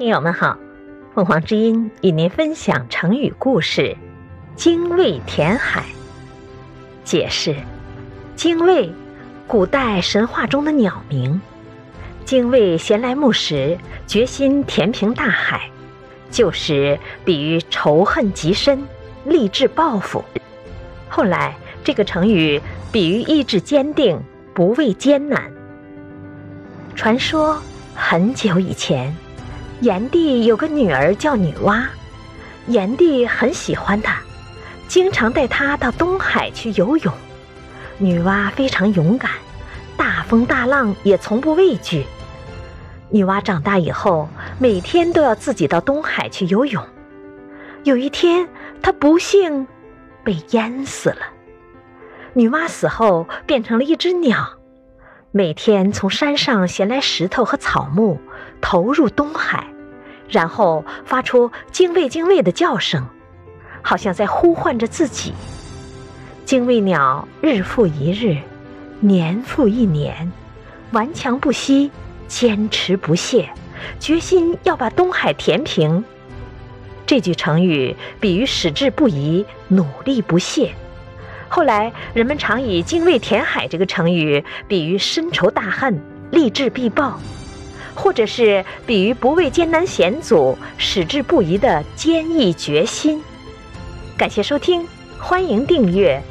听友们好，凤凰之音与您分享成语故事“精卫填海”。解释：精卫，古代神话中的鸟名。精卫闲来木石，决心填平大海，旧时比喻仇恨极深，立志报复。后来这个成语比喻意志坚定，不畏艰难。传说很久以前。炎帝有个女儿叫女娲，炎帝很喜欢她，经常带她到东海去游泳。女娲非常勇敢，大风大浪也从不畏惧。女娲长大以后，每天都要自己到东海去游泳。有一天，她不幸被淹死了。女娲死后变成了一只鸟，每天从山上衔来石头和草木，投入东海。然后发出“精卫精卫”的叫声，好像在呼唤着自己。精卫鸟日复一日，年复一年，顽强不息，坚持不懈，决心要把东海填平。这句成语比喻矢志不移，努力不懈。后来人们常以“精卫填海”这个成语比喻深仇大恨，立志必报。或者是比喻不畏艰难险阻、矢志不移的坚毅决心。感谢收听，欢迎订阅。